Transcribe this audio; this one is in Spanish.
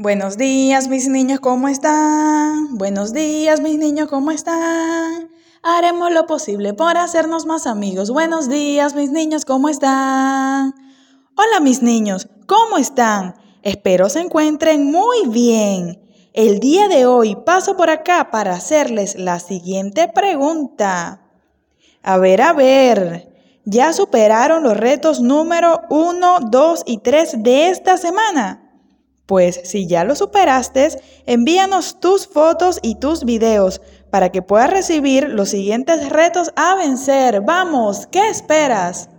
Buenos días, mis niños, ¿cómo están? Buenos días, mis niños, ¿cómo están? Haremos lo posible por hacernos más amigos. Buenos días, mis niños, ¿cómo están? Hola, mis niños, ¿cómo están? Espero se encuentren muy bien. El día de hoy paso por acá para hacerles la siguiente pregunta. A ver, a ver, ¿ya superaron los retos número 1, 2 y 3 de esta semana? Pues si ya lo superaste, envíanos tus fotos y tus videos para que puedas recibir los siguientes retos a vencer. Vamos, ¿qué esperas?